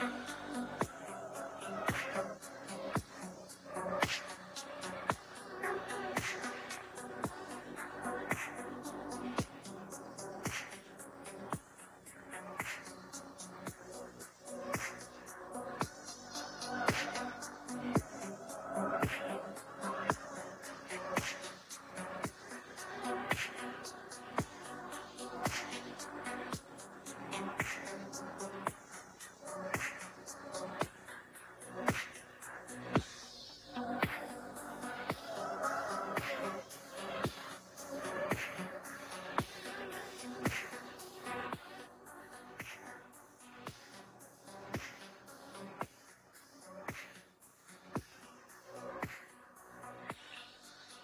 Uh-huh.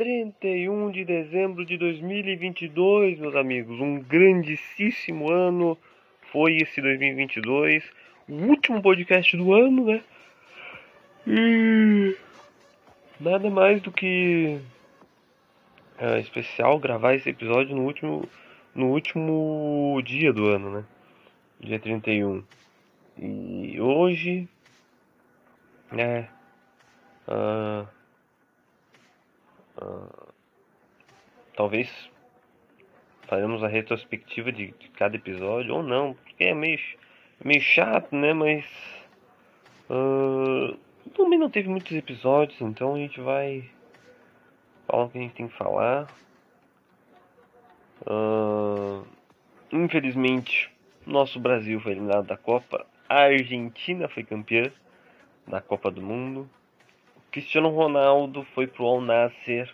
Trinta e um de dezembro de 2022, meus amigos, um grandíssimo ano foi esse 2022, o último podcast do ano, né? E nada mais do que é, especial gravar esse episódio no último no último dia do ano, né? Dia 31. E hoje né uh, uh, talvez faremos a retrospectiva de, de, cada episódio ou não, porque é meio, meio chato, né? Mas uh, também não teve muitos episódios, então a gente vai falar o que a gente tem que falar. Uh, infelizmente, nosso Brasil foi eliminado da Copa. A Argentina foi campeã da Copa do Mundo. Cristiano Ronaldo foi pro Al Nasser.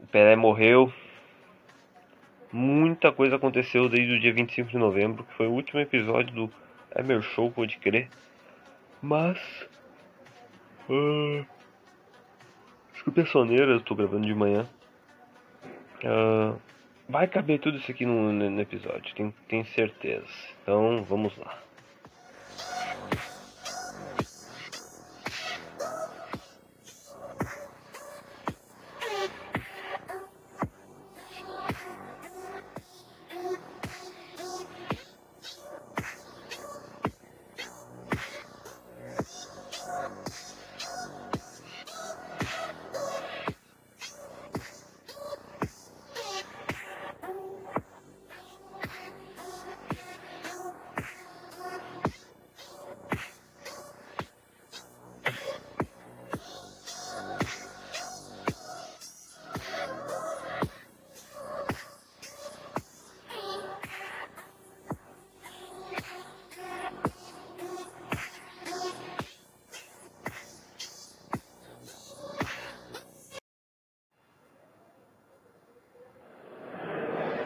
O Pelé morreu. Muita coisa aconteceu desde o dia 25 de novembro, que foi o último episódio do Emer Show, pode crer. Mas. Uh, desculpe a soneira, eu tô gravando de manhã. Uh, vai caber tudo isso aqui no, no episódio, tenho, tenho certeza. Então vamos lá.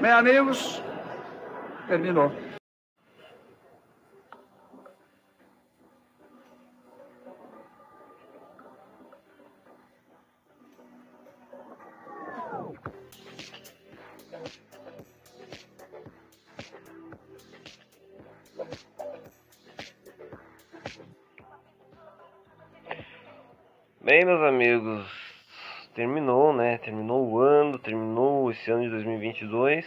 Bem, amigos, terminou. Bem, meus amigos, terminou, né? Terminou o ano, terminou esse ano de 2022.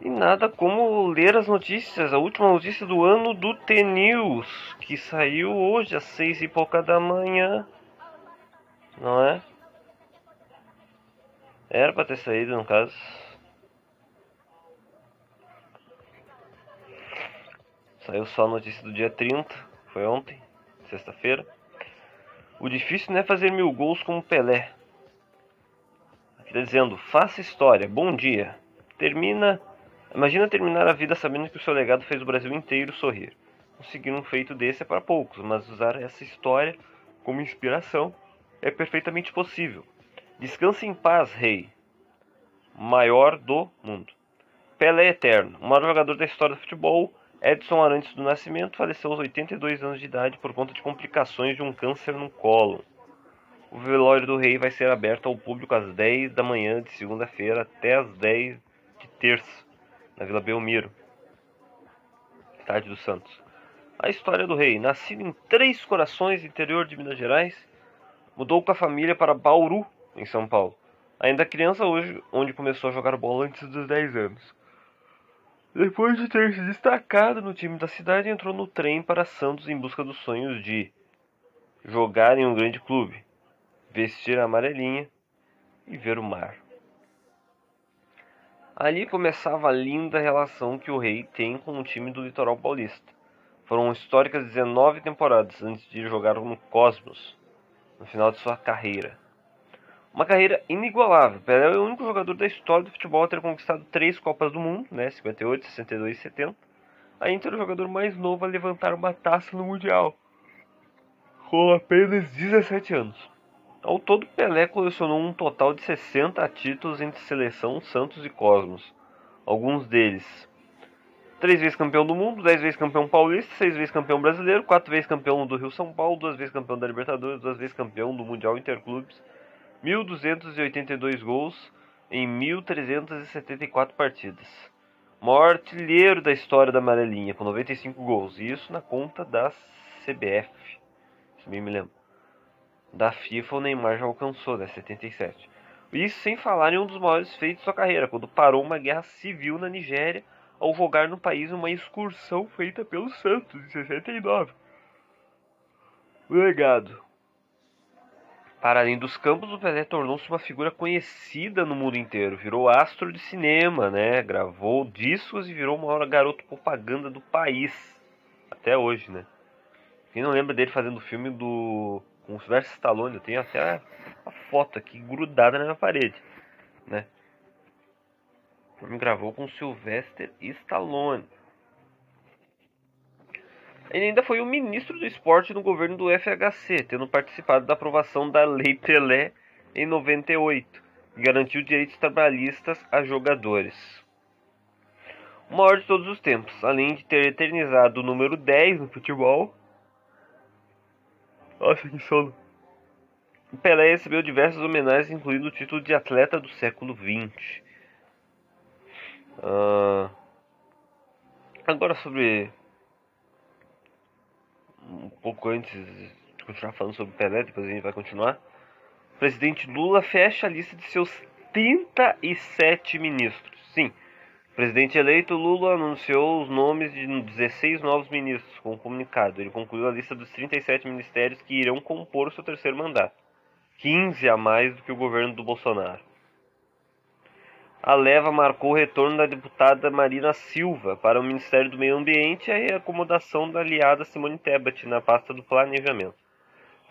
E nada como ler as notícias, a última notícia do ano do T-News, que saiu hoje às seis e pouca da manhã. Não é? Era pra ter saído, no caso. Saiu só a notícia do dia 30, foi ontem, sexta-feira. O difícil não é fazer mil gols como Pelé. Aqui tá dizendo, faça história, bom dia. Termina. Imagina terminar a vida sabendo que o seu legado fez o Brasil inteiro sorrir. Conseguir um feito desse é para poucos, mas usar essa história como inspiração é perfeitamente possível. Descanse em paz, rei. Maior do mundo. Pelé Eterno, o maior jogador da história do futebol, Edson Arantes do Nascimento faleceu aos 82 anos de idade por conta de complicações de um câncer no colo. O velório do rei vai ser aberto ao público às 10 da manhã de segunda-feira até às 10 de terça, na Vila Belmiro, estádio do Santos. A história do rei, nascido em Três Corações, interior de Minas Gerais, mudou com a família para Bauru, em São Paulo. Ainda criança hoje, onde começou a jogar bola antes dos 10 anos. Depois de ter se destacado no time da cidade, entrou no trem para Santos em busca dos sonhos de jogar em um grande clube, vestir a amarelinha e ver o mar. Ali começava a linda relação que o rei tem com o time do litoral paulista. Foram históricas 19 temporadas antes de jogar no Cosmos, no final de sua carreira. Uma carreira inigualável. Pelé é o único jogador da história do futebol a ter conquistado três Copas do Mundo, né, 58, 62 e 70. Ainda era o jogador mais novo a levantar uma taça no Mundial, com apenas 17 anos. Ao todo, Pelé colecionou um total de 60 títulos entre Seleção, Santos e Cosmos. Alguns deles Três vezes campeão do mundo, dez vezes campeão paulista, seis vezes campeão brasileiro, quatro vezes campeão do Rio São Paulo, duas vezes campeão da Libertadores, duas vezes campeão do Mundial Interclubes, 1.282 gols em 1.374 partidas. Maior artilheiro da história da amarelinha, com 95 gols. Isso na conta da CBF. Se bem me lembro. Da FIFA o Neymar já alcançou, né? 77. Isso sem falar em um dos maiores feitos da sua carreira, quando parou uma guerra civil na Nigéria ao jogar no país uma excursão feita pelo Santos em 69. O legado. Para além dos campos, o Pelé tornou-se uma figura conhecida no mundo inteiro. Virou astro de cinema, né? Gravou discos e virou o maior garoto propaganda do país. Até hoje, né? Quem não lembra dele fazendo o filme do com o Sylvester Stallone, eu tenho até a foto aqui grudada na minha parede, né? gravou com Sylvester Stallone. Ele ainda foi o ministro do esporte no governo do FHC, tendo participado da aprovação da Lei Pelé em 98, que garantiu direitos trabalhistas a jogadores. O maior de todos os tempos, além de ter eternizado o número 10 no futebol. Nossa, que sono! Pelé recebeu diversas homenagens, incluindo o título de atleta do século XX. Uh, agora sobre. Um pouco antes de continuar falando sobre Pelé, depois a gente vai continuar. O presidente Lula fecha a lista de seus 37 ministros. Sim, presidente eleito Lula anunciou os nomes de 16 novos ministros com um comunicado. Ele concluiu a lista dos 37 ministérios que irão compor seu terceiro mandato. 15 a mais do que o governo do Bolsonaro. A leva marcou o retorno da deputada Marina Silva para o Ministério do Meio Ambiente e a reacomodação da aliada Simone Tebet na pasta do Planejamento.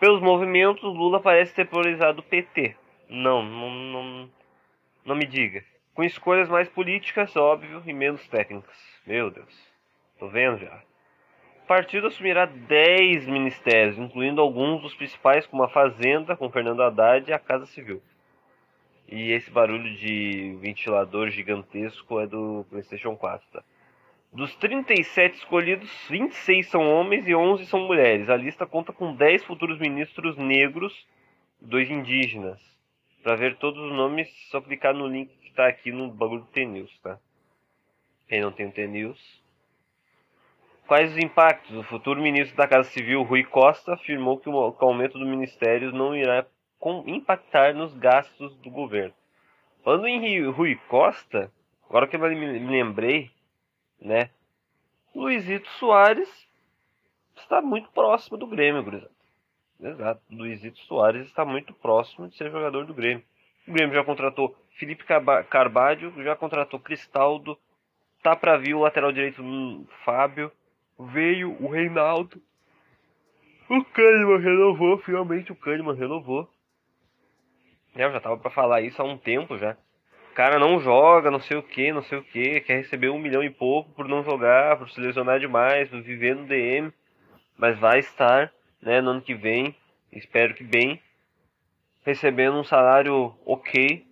Pelos movimentos, Lula parece ter polarizado o PT. Não, não, não, não me diga. Com escolhas mais políticas, óbvio, e menos técnicas. Meu Deus. Tô vendo já. O partido assumirá 10 ministérios, incluindo alguns dos principais, como a Fazenda, com Fernando Haddad, e a Casa Civil. E esse barulho de ventilador gigantesco é do PlayStation 4, tá? Dos 37 escolhidos, 26 são homens e 11 são mulheres. A lista conta com 10 futuros ministros negros 2 indígenas. Para ver todos os nomes, só clicar no link está aqui no bagulho do T-News, tá? Quem não tem o T-News. Quais os impactos? O futuro ministro da Casa Civil, Rui Costa, afirmou que o aumento do ministério não irá impactar nos gastos do governo. Falando em Rui Costa, agora que eu me lembrei, né? Luizito Soares está muito próximo do Grêmio, gurizada. Exato, Luizito Soares está muito próximo de ser jogador do Grêmio. O Grêmio já contratou Felipe Carvalho, já contratou Cristaldo, tá para vir o lateral direito Fábio, veio o Reinaldo. O Kahneman renovou, finalmente o Kahneman renovou. É, eu já tava para falar isso há um tempo já. O cara não joga, não sei o que, não sei o que, quer receber um milhão e pouco por não jogar, por se lesionar demais, por viver no DM, mas vai estar, né, no ano que vem, espero que bem, recebendo um salário ok,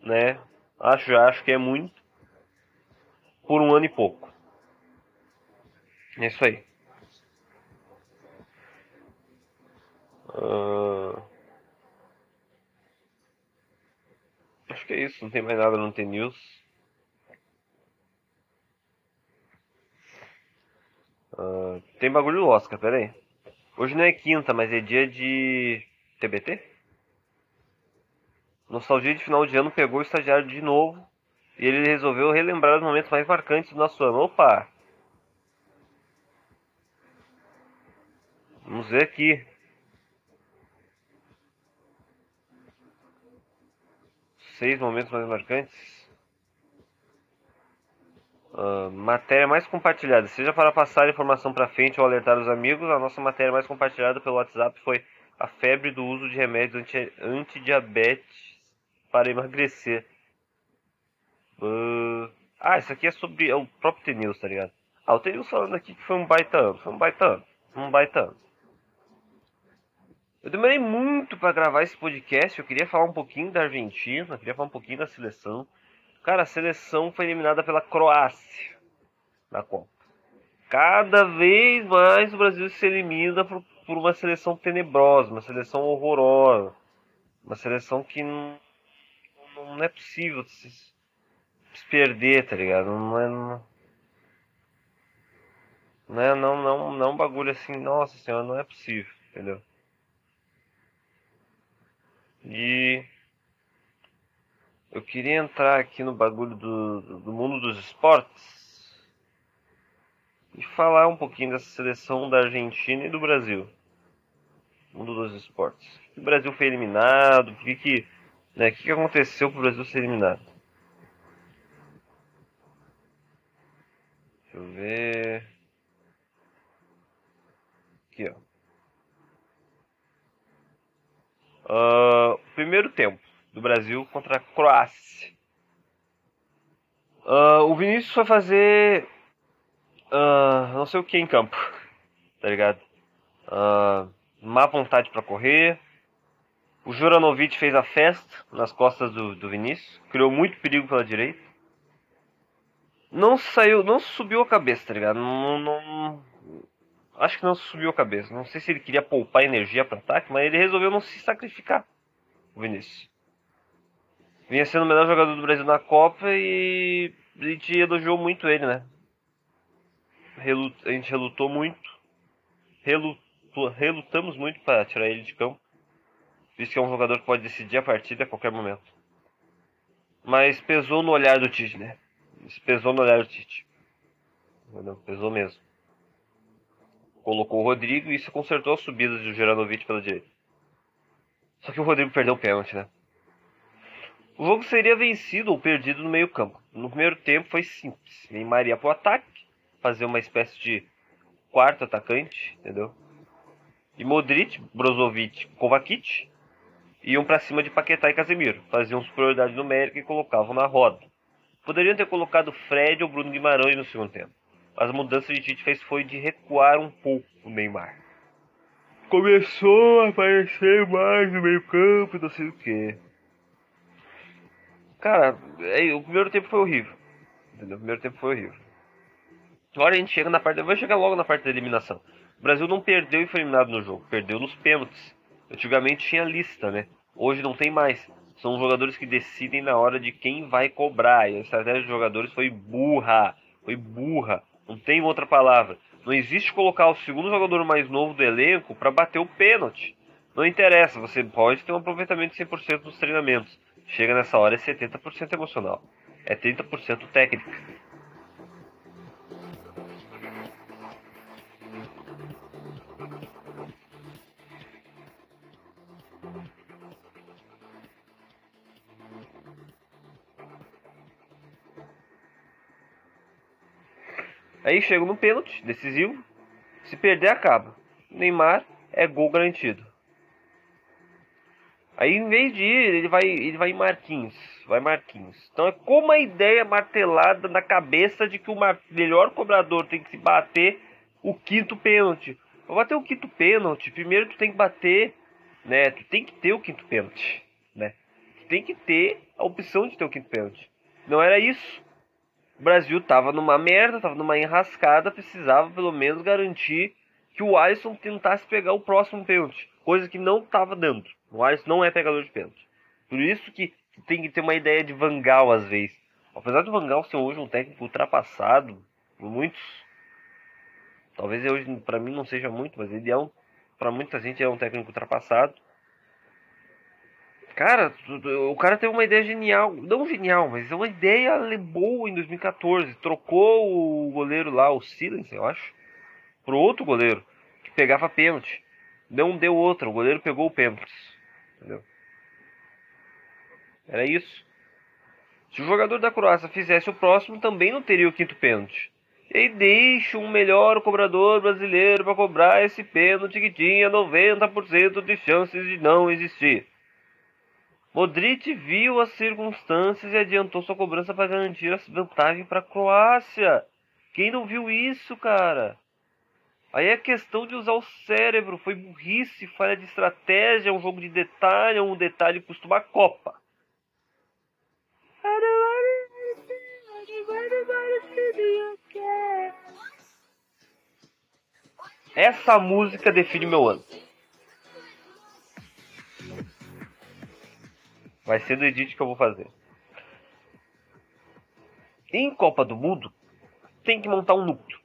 né, acho, já acho que é muito, por um ano e pouco. É isso aí. Uh... Acho que é isso, não tem mais nada no T-News. Uh, tem bagulho do Oscar, pera aí. Hoje não é quinta, mas é dia de TBT? Nostalgia de final de ano pegou o estagiário de novo e ele resolveu relembrar os momentos mais marcantes do nosso ano. Opa! Vamos ver aqui. Seis momentos mais marcantes. Uh, matéria mais compartilhada. Seja para passar informação para frente ou alertar os amigos, a nossa matéria mais compartilhada pelo WhatsApp foi a febre do uso de remédios anti antidiabetes para emagrecer. Uh, ah, isso aqui é sobre é o próprio T-News, tá ligado? Ah, o T-News falando aqui que foi um baita ano, foi um baita ano, um baita ano. Eu demorei muito para gravar esse podcast, eu queria falar um pouquinho da Argentina, queria falar um pouquinho da seleção. Cara, a seleção foi eliminada pela Croácia na Copa. Cada vez mais o Brasil se elimina por, por uma seleção tenebrosa, uma seleção horrorosa. Uma seleção que não, não é possível se, se perder, tá ligado? Não é. Não, não é não, não, não é bagulho assim, nossa senhora, não é possível, entendeu? E eu queria entrar aqui no bagulho do, do mundo dos esportes e falar um pouquinho dessa seleção da Argentina e do Brasil. Mundo dos esportes. O Brasil foi eliminado, o que, que, né, que, que aconteceu para o Brasil ser eliminado? Deixa eu ver. Aqui, ó. Uh, primeiro tempo do Brasil contra a Croácia. Uh, o Vinícius foi fazer uh, não sei o que em campo, tá ligado? Uh, má vontade para correr. O Juranovic fez a festa nas costas do, do Vinícius, criou muito perigo pela direita. Não saiu, não subiu a cabeça, tá ligado? Não, não, acho que não subiu a cabeça. Não sei se ele queria poupar energia para ataque, mas ele resolveu não se sacrificar. O Vinícius vinha sendo o melhor jogador do Brasil na Copa e a gente elogiou muito ele, né? Relut... A gente relutou muito, relutamos muito para tirar ele de campo, visto que é um jogador que pode decidir a partida a qualquer momento. Mas pesou no olhar do Tite, né? Isso pesou no olhar do Tite. Pesou mesmo. Colocou o Rodrigo e isso consertou as subidas do Geranovic pela direita. Só que o Rodrigo perdeu o pênalti, né? O jogo seria vencido ou perdido no meio campo. No primeiro tempo foi simples. Neymar ia pro ataque, fazer uma espécie de quarto atacante, entendeu? E Modric, Brozovic, Kovacic iam para cima de Paquetá e Casemiro, faziam superioridade numérica e colocavam na roda. Poderiam ter colocado Fred ou Bruno Guimarães no segundo tempo. As mudanças de Tite fez foi de recuar um pouco o Neymar. Começou a aparecer mais no meio campo, não sei o que. Cara, é, o primeiro tempo foi horrível. Entendeu? O primeiro tempo foi horrível. Agora a gente chega na parte. Vai chegar logo na parte da eliminação. O Brasil não perdeu e foi eliminado no jogo, perdeu nos pênaltis. Antigamente tinha lista, né? Hoje não tem mais. São jogadores que decidem na hora de quem vai cobrar. E a estratégia dos jogadores foi burra. Foi burra. Não tem outra palavra. Não existe colocar o segundo jogador mais novo do elenco para bater o pênalti. Não interessa, você pode ter um aproveitamento de 100% nos treinamentos. Chega nessa hora é 70% emocional. É 30% técnica. Aí chega no pênalti decisivo. Se perder, acaba. Neymar é gol garantido. Aí em vez de ir, ele vai, ele vai em Marquinhos. Vai Marquinhos. Então é como a ideia martelada na cabeça de que o melhor cobrador tem que se bater o quinto pênalti. Para bater o quinto pênalti, primeiro tu tem que bater, né? Tu tem que ter o quinto pênalti, né? Tu tem que ter a opção de ter o quinto pênalti. Não era isso. O Brasil tava numa merda, tava numa enrascada, precisava pelo menos garantir que o Alisson tentasse pegar o próximo pênalti, coisa que não tava dando. O Alisson não é pegador de pênalti. Por isso que tem que ter uma ideia de Vangal às vezes. Apesar do Vangal ser hoje um técnico ultrapassado por muitos, Talvez hoje para mim não seja muito, mas ele é um, para muita gente é um técnico ultrapassado. Cara, o cara teve uma ideia genial, não genial, mas uma ideia boa em 2014. Trocou o goleiro lá, o Silence, eu acho, pro outro goleiro que pegava pênalti. Não deu outra, o goleiro pegou o pênalti. Entendeu? Era isso. Se o jogador da Croácia fizesse o próximo, também não teria o quinto pênalti. E aí deixa um melhor cobrador brasileiro para cobrar esse pênalti que tinha 90% de chances de não existir. Modric viu as circunstâncias e adiantou sua cobrança para garantir a vantagem para a Croácia. Quem não viu isso, cara? Aí é questão de usar o cérebro. Foi burrice, falha de estratégia, um jogo de detalhe, um detalhe custa uma Copa. Essa música define meu ano. Vai ser do edit que eu vou fazer. Em Copa do Mundo, tem que montar um núcleo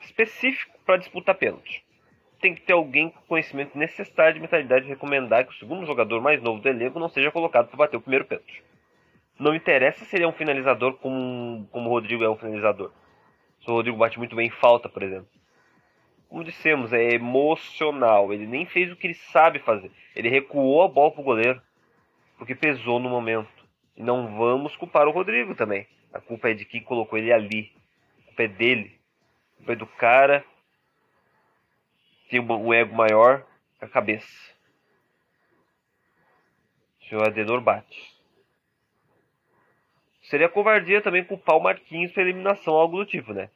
específico para disputar pênalti. Tem que ter alguém com conhecimento necessário de mentalidade de recomendar que o segundo jogador mais novo do elenco não seja colocado para bater o primeiro pênalti. Não interessa se ele é um finalizador como, como o Rodrigo é um finalizador. Se o Rodrigo bate muito bem em falta, por exemplo. Como dissemos, é emocional. Ele nem fez o que ele sabe fazer. Ele recuou a bola pro goleiro. Porque pesou no momento. E não vamos culpar o Rodrigo também. A culpa é de quem colocou ele ali. A culpa é dele. A culpa é do cara. Tem um ego maior a cabeça. Senhor Adenor bate. Seria covardia também culpar o Marquinhos pela eliminação, algo do tipo, né?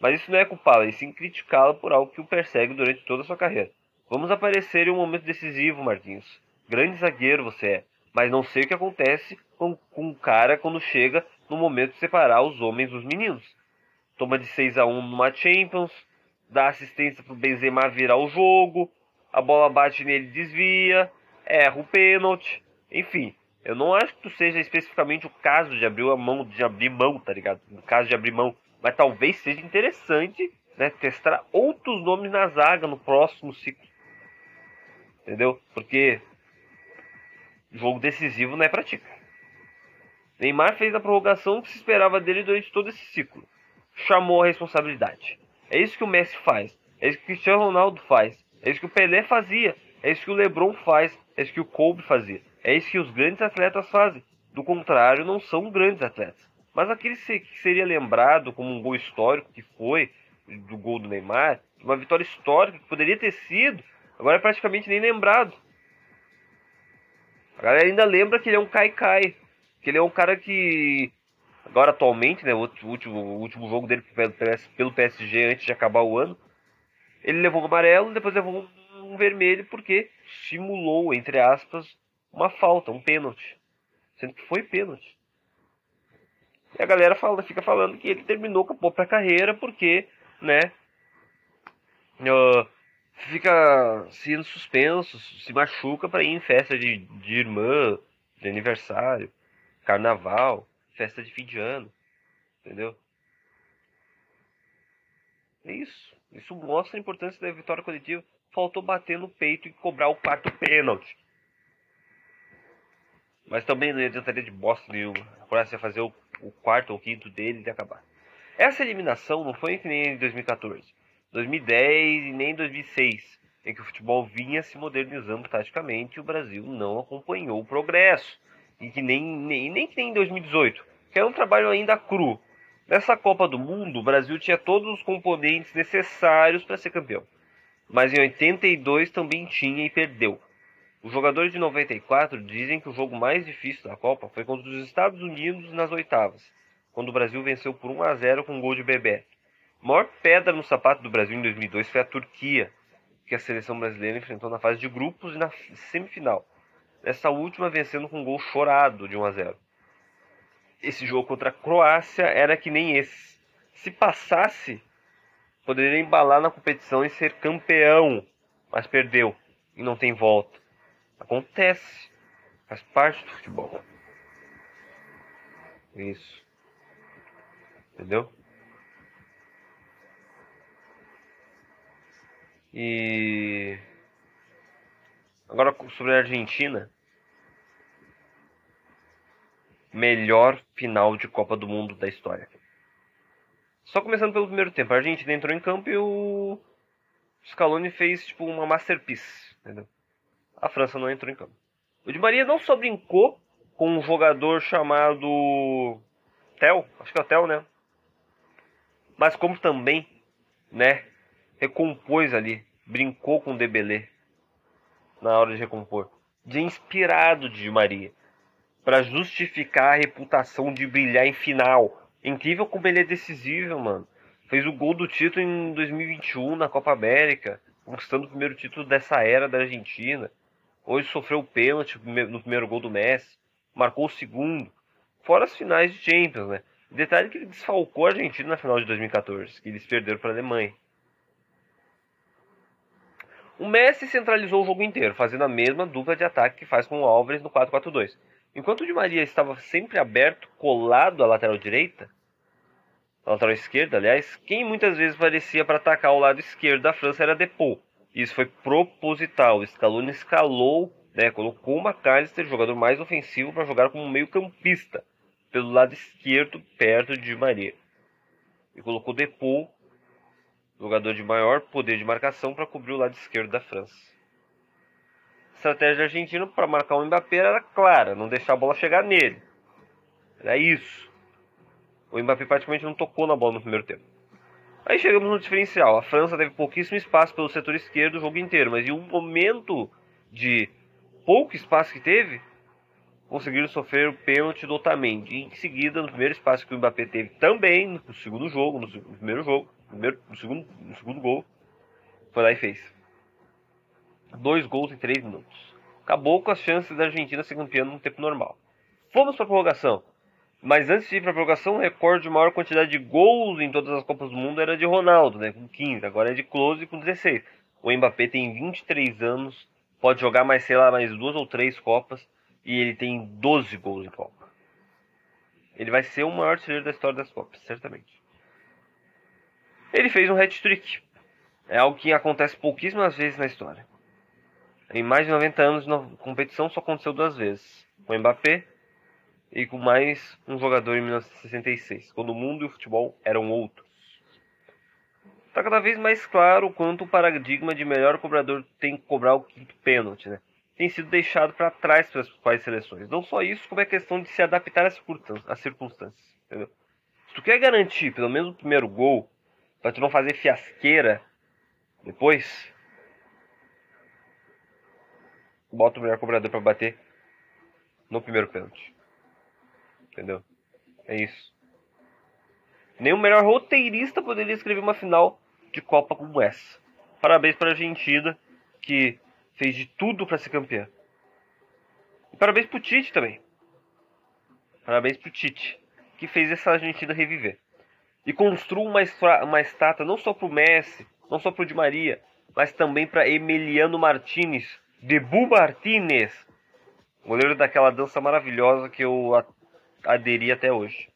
Mas isso não é culpá-lo, e sim criticá-lo por algo que o persegue durante toda a sua carreira. Vamos aparecer em um momento decisivo, Marquinhos. Grande zagueiro você é, mas não sei o que acontece com, com o cara quando chega no momento de separar os homens dos meninos. Toma de 6 a 1 numa Champions, dá assistência pro Benzema virar o jogo, a bola bate nele desvia, erra o pênalti, enfim. Eu não acho que tu seja especificamente o caso de abrir mão, de abrir mão, tá ligado? No caso de abrir mão. Mas talvez seja interessante, né? Testar outros nomes na zaga no próximo ciclo. Entendeu? Porque jogo decisivo não é pra ti. Neymar fez a prorrogação que se esperava dele durante todo esse ciclo. Chamou a responsabilidade. É isso que o Messi faz. É isso que o Cristiano Ronaldo faz. É isso que o Pelé fazia. É isso que o LeBron faz. É isso que o Kobe fazia. É isso que os grandes atletas fazem. Do contrário, não são grandes atletas. Mas aquele que seria lembrado como um gol histórico que foi do gol do Neymar, uma vitória histórica que poderia ter sido, agora é praticamente nem lembrado. A galera ainda lembra que ele é um Kai-Kai, que ele é um cara que agora atualmente, né, o último, o último jogo dele pelo PSG antes de acabar o ano, ele levou um amarelo, depois levou um vermelho porque simulou, entre aspas, uma falta, um pênalti. Sendo que foi pênalti. E a galera fala, fica falando que ele terminou com a própria carreira porque, né, uh, fica sendo suspenso, se machuca para ir em festa de, de irmã, de aniversário, carnaval, festa de fim de ano, entendeu? É isso. Isso mostra a importância da vitória coletiva. Faltou bater no peito e cobrar o quarto pênalti. Mas também não adiantaria de bosta nenhuma. A Croácia ia fazer o, o quarto ou quinto dele e acabar. Essa eliminação não foi que nem em 2014, 2010 e nem em 2006, em que o futebol vinha se modernizando taticamente e o Brasil não acompanhou o progresso. E que nem, nem, nem que nem em 2018, que era um trabalho ainda cru. Nessa Copa do Mundo, o Brasil tinha todos os componentes necessários para ser campeão. Mas em 82 também tinha e perdeu. Os jogadores de 94 dizem que o jogo mais difícil da Copa foi contra os Estados Unidos nas oitavas, quando o Brasil venceu por 1 a 0 com um gol de Bebé. A maior pedra no sapato do Brasil em 2002 foi a Turquia, que a seleção brasileira enfrentou na fase de grupos e na semifinal. Nessa última vencendo com um gol chorado de 1 a 0. Esse jogo contra a Croácia era que nem esse. Se passasse, poderia embalar na competição e ser campeão, mas perdeu e não tem volta. Acontece. Faz parte do futebol. Isso. Entendeu? E agora sobre a Argentina, melhor final de Copa do Mundo da história. Só começando pelo primeiro tempo, a Argentina entrou em campo e o Scaloni fez tipo uma masterpiece, entendeu? A França não entrou em campo. O Di Maria não só brincou com um jogador chamado Tel, acho que é o Tel, né? Mas como também, né, recompôs ali, brincou com o Debelé na hora de recompor. De inspirado de Maria para justificar a reputação de brilhar em final. Incrível como ele é decisivo, mano. Fez o gol do título em 2021 na Copa América, conquistando o primeiro título dessa era da Argentina. Hoje sofreu o pênalti no primeiro gol do Messi, marcou o segundo. Fora as finais de Champions, né? Detalhe que ele desfalcou a Argentina na final de 2014, que eles perderam para a Alemanha. O Messi centralizou o jogo inteiro, fazendo a mesma dupla de ataque que faz com o Álvares no 4-4-2. Enquanto o Di Maria estava sempre aberto, colado à lateral direita, à lateral esquerda, aliás, quem muitas vezes parecia para atacar o lado esquerdo da França era Depou. Isso foi proposital. O Scaloni escalou, né, colocou o McAllister, jogador mais ofensivo, para jogar como meio-campista, pelo lado esquerdo, perto de Di Maria. E colocou Depou, jogador de maior poder de marcação, para cobrir o lado esquerdo da França estratégia da Argentina para marcar o Mbappé era clara, não deixar a bola chegar nele. Era isso. O Mbappé praticamente não tocou na bola no primeiro tempo. Aí chegamos no diferencial. A França teve pouquíssimo espaço pelo setor esquerdo o jogo inteiro, mas em um momento de pouco espaço que teve, conseguiram sofrer o pênalti do Otamendi. Em seguida, no primeiro espaço que o Mbappé teve também, no segundo jogo, no, primeiro jogo, primeiro, no, segundo, no segundo gol, foi lá e fez dois gols em três minutos. Acabou com as chances da Argentina ser campeã no tempo normal. Fomos para a prorrogação. Mas antes de ir para a prorrogação, o recorde de maior quantidade de gols em todas as Copas do Mundo era de Ronaldo, né, com 15. Agora é de Close com 16. O Mbappé tem 23 anos, pode jogar mais, sei lá, mais duas ou três Copas e ele tem 12 gols em Copa. Ele vai ser o maior artilheiro da história das Copas, certamente. Ele fez um hat-trick. É algo que acontece pouquíssimas vezes na história. Em mais de 90 anos de competição só aconteceu duas vezes. Com o Mbappé e com mais um jogador em 1966, quando o mundo e o futebol eram outros. Está cada vez mais claro quanto o paradigma de melhor cobrador tem que cobrar o quinto pênalti, né? Tem sido deixado para trás pelas principais seleções. Não só isso, como é questão de se adaptar às circunstâncias, entendeu? Se tu quer garantir pelo menos o primeiro gol, para tu não fazer fiasqueira depois, bota o melhor cobrador para bater no primeiro pênalti. Entendeu? É isso. Nem o melhor roteirista poderia escrever uma final de Copa como essa. Parabéns para a Argentina, que fez de tudo para ser campeã. E parabéns para o Tite também. Parabéns para o Tite, que fez essa Argentina reviver. E construiu uma, uma estátua não só para o Messi, não só para o Di Maria, mas também para Emiliano Martinez, Debu Martinez, goleiro daquela dança maravilhosa que eu aderi até hoje.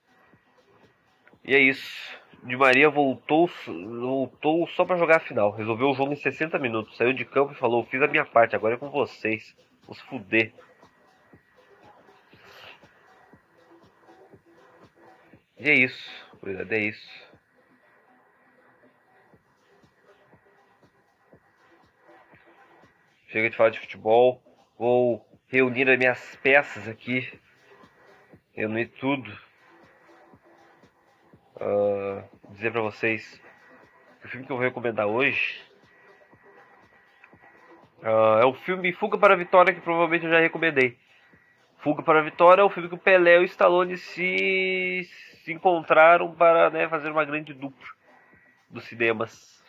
E é isso. Di Maria voltou, voltou só para jogar a final. Resolveu o jogo em 60 minutos. Saiu de campo e falou: Fiz a minha parte, agora é com vocês. Vamos fuder. E é isso, cuidado, é isso. Chega de falar de futebol. Vou reunir as minhas peças aqui. Reunir tudo. Uh, dizer para vocês que o filme que eu vou recomendar hoje uh, é o filme Fuga para a Vitória, que provavelmente eu já recomendei. Fuga para a Vitória é o filme que o Pelé e o Stallone se, se encontraram para né, fazer uma grande dupla dos cinemas.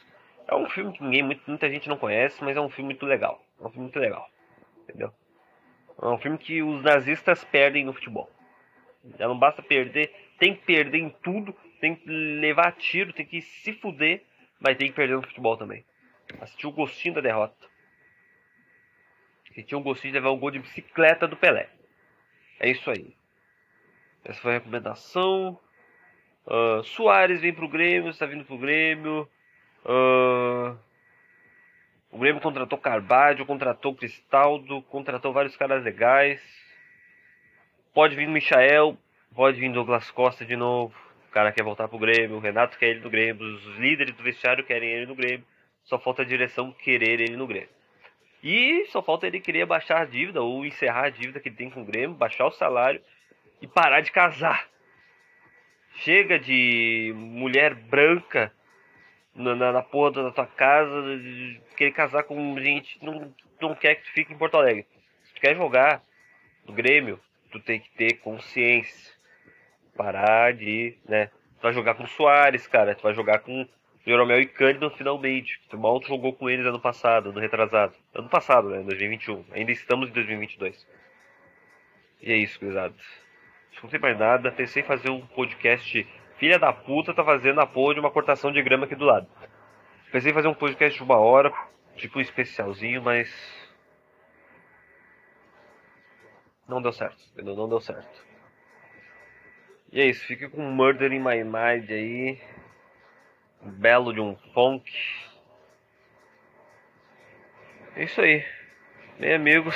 É um filme que ninguém, muita gente não conhece, mas é um filme muito legal. É um filme muito legal. Entendeu? É um filme que os nazistas perdem no futebol. Já não basta perder, tem que perder em tudo, tem que levar tiro, tem que se fuder, mas tem que perder no futebol também. Assistiu o gostinho da derrota. Sentiu um gostinho de levar um gol de bicicleta do Pelé. É isso aí. Essa foi a recomendação. Uh, Soares vem pro Grêmio, está vindo pro Grêmio. Uh, Grêmio contratou Carvalho, contratou Cristaldo, contratou vários caras legais. Pode vir o Michael, pode vir Douglas Costa de novo. Cara quer voltar pro Grêmio, o Renato quer ele no Grêmio, os líderes do vestiário querem ele no Grêmio. Só falta a direção querer ele no Grêmio. E só falta ele querer baixar a dívida ou encerrar a dívida que ele tem com o Grêmio, baixar o salário e parar de casar. Chega de mulher branca na, na, na porra da tua casa, querer casar com gente não, não quer que tu fique em Porto Alegre. Se tu quer jogar no Grêmio, tu tem que ter consciência. Parar de, né? Tu vai jogar com o Soares, cara. Tu vai jogar com Jeromel e Cândido finalmente. Tu mal jogou com eles ano passado, ano retrasado. Ano passado, né? 2021. Ainda estamos em 2022. E é isso, gurizada. Não tem mais nada. Pensei em fazer um podcast. Filha da puta tá fazendo a porra de uma cortação de grama aqui do lado. Pensei em fazer um podcast de uma hora, tipo um especialzinho, mas. Não deu certo? Não deu certo. E é isso, fique com Murder in My Mind aí. Belo de um funk. É isso aí. Bem amigos,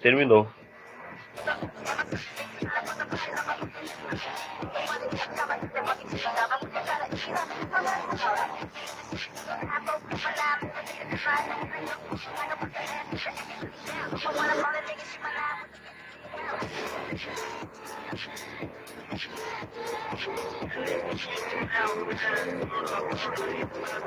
terminou.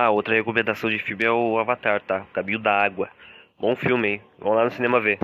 Ah, outra recomendação de filme é o Avatar, tá? Caminho da Água. Bom filme, hein? Vamos lá no cinema ver.